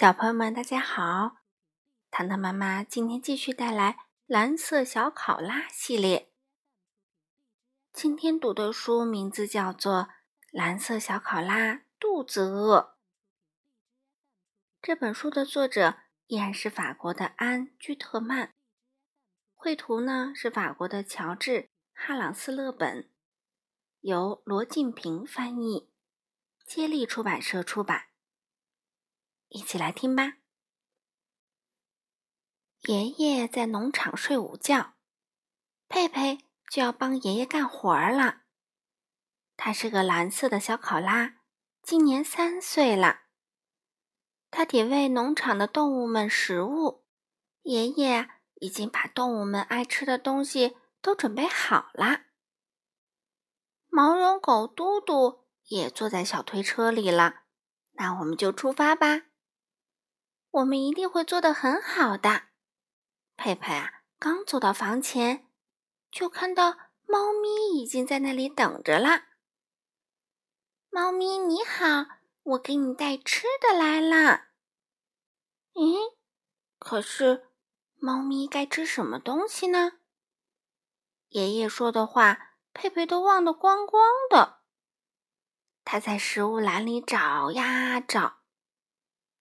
小朋友们，大家好！糖糖妈妈今天继续带来蓝色小考拉系列。今天读的书名字叫做《蓝色小考拉肚子饿》。这本书的作者依然是法国的安·居特曼，绘图呢是法国的乔治·哈朗斯勒本，由罗静平翻译，接力出版社出版。一起来听吧。爷爷在农场睡午觉，佩佩就要帮爷爷干活了。他是个蓝色的小考拉，今年三岁了。他得喂农场的动物们食物。爷爷已经把动物们爱吃的东西都准备好了。毛绒狗嘟嘟也坐在小推车里了。那我们就出发吧。我们一定会做得很好的。佩佩啊，刚走到房前，就看到猫咪已经在那里等着了。猫咪你好，我给你带吃的来了。咦，可是猫咪该吃什么东西呢？爷爷说的话，佩佩都忘得光光的。他在食物篮里找呀找，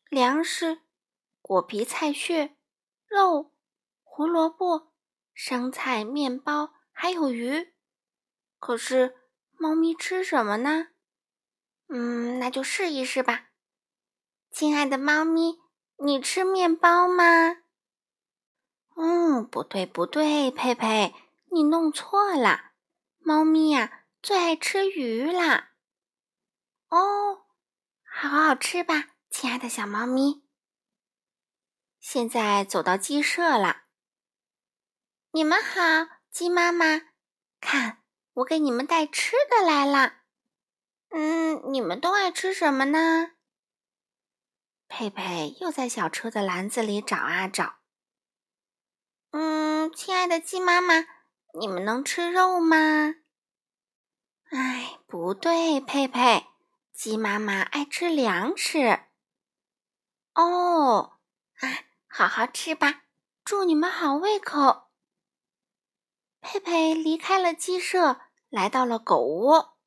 粮食。果皮、菜屑、肉、胡萝卜、生菜、面包，还有鱼。可是猫咪吃什么呢？嗯，那就试一试吧。亲爱的猫咪，你吃面包吗？嗯，不对，不对，佩佩，你弄错了。猫咪呀，最爱吃鱼啦。哦，好好吃吧，亲爱的小猫咪。现在走到鸡舍了。你们好，鸡妈妈，看我给你们带吃的来了。嗯，你们都爱吃什么呢？佩佩又在小车的篮子里找啊找。嗯，亲爱的鸡妈妈，你们能吃肉吗？哎，不对，佩佩，鸡妈妈爱吃粮食。哦，啊。好好吃吧，祝你们好胃口。佩佩离开了鸡舍，来到了狗窝。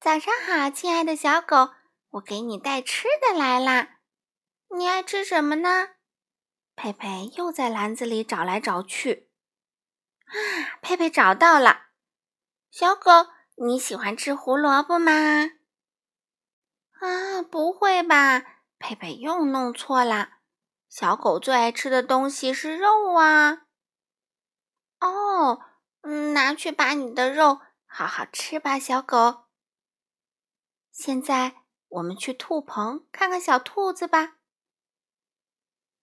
早上好，亲爱的小狗，我给你带吃的来啦。你爱吃什么呢？佩佩又在篮子里找来找去。啊，佩佩找到了。小狗，你喜欢吃胡萝卜吗？啊，不会吧，佩佩又弄错了。小狗最爱吃的东西是肉啊！哦，嗯，拿去把你的肉好好吃吧，小狗。现在我们去兔棚看看小兔子吧。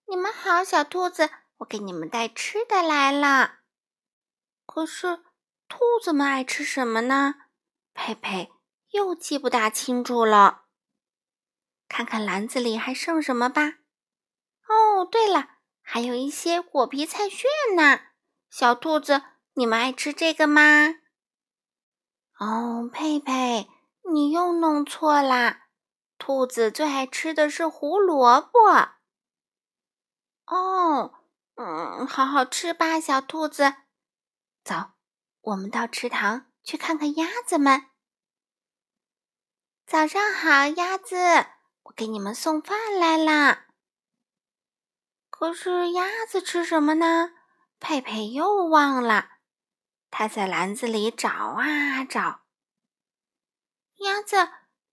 你们好，小兔子，我给你们带吃的来了。可是兔子们爱吃什么呢？佩佩又记不大清楚了。看看篮子里还剩什么吧。哦，对了，还有一些果皮菜屑呢。小兔子，你们爱吃这个吗？哦，佩佩，你又弄错啦。兔子最爱吃的是胡萝卜。哦，嗯，好好吃吧，小兔子。走，我们到池塘去看看鸭子们。早上好，鸭子，我给你们送饭来啦。可是鸭子吃什么呢？佩佩又忘了。他在篮子里找啊找。鸭子，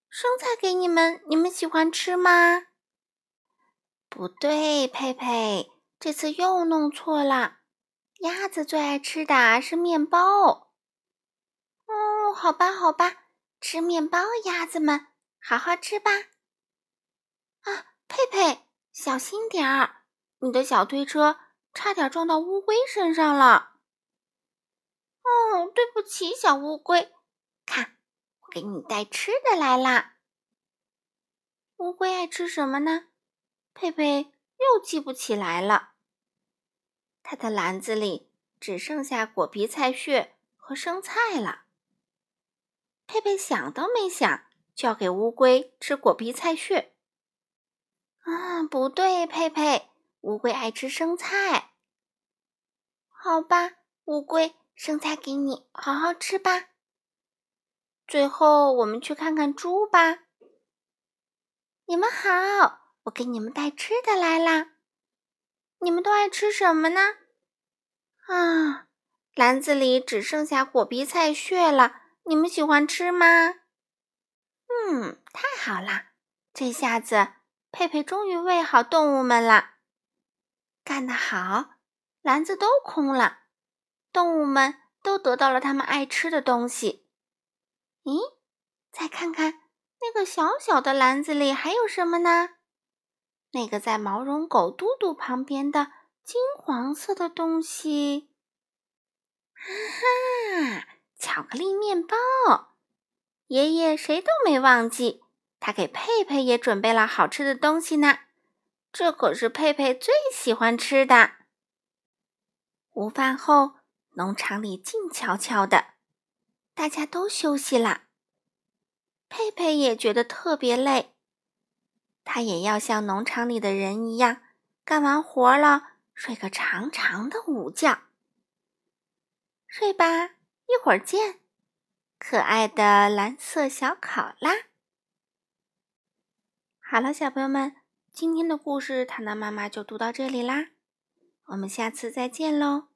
生菜给你们，你们喜欢吃吗？不对，佩佩，这次又弄错了。鸭子最爱吃的是面包。哦，好吧，好吧，吃面包，鸭子们，好好吃吧。啊，佩佩，小心点儿。你的小推车差点撞到乌龟身上了。哦，对不起，小乌龟。看，我给你带吃的来啦。乌龟爱吃什么呢？佩佩又记不起来了。它的篮子里只剩下果皮、菜屑和生菜了。佩佩想都没想，就要给乌龟吃果皮、菜屑。啊，不对，佩佩，乌龟爱吃生菜。好吧，乌龟，生菜给你，好好吃吧。最后，我们去看看猪吧。你们好，我给你们带吃的来啦。你们都爱吃什么呢？啊，篮子里只剩下果皮菜屑了。你们喜欢吃吗？嗯，太好了，这下子。佩佩终于喂好动物们了，干得好！篮子都空了，动物们都得到了他们爱吃的东西。咦，再看看那个小小的篮子里还有什么呢？那个在毛绒狗嘟嘟旁边的金黄色的东西，哈哈，巧克力面包！爷爷谁都没忘记。他给佩佩也准备了好吃的东西呢，这可是佩佩最喜欢吃的。午饭后，农场里静悄悄的，大家都休息了。佩佩也觉得特别累，他也要像农场里的人一样，干完活了睡个长长的午觉。睡吧，一会儿见，可爱的蓝色小考拉。好了，小朋友们，今天的故事糖糖妈妈就读到这里啦，我们下次再见喽。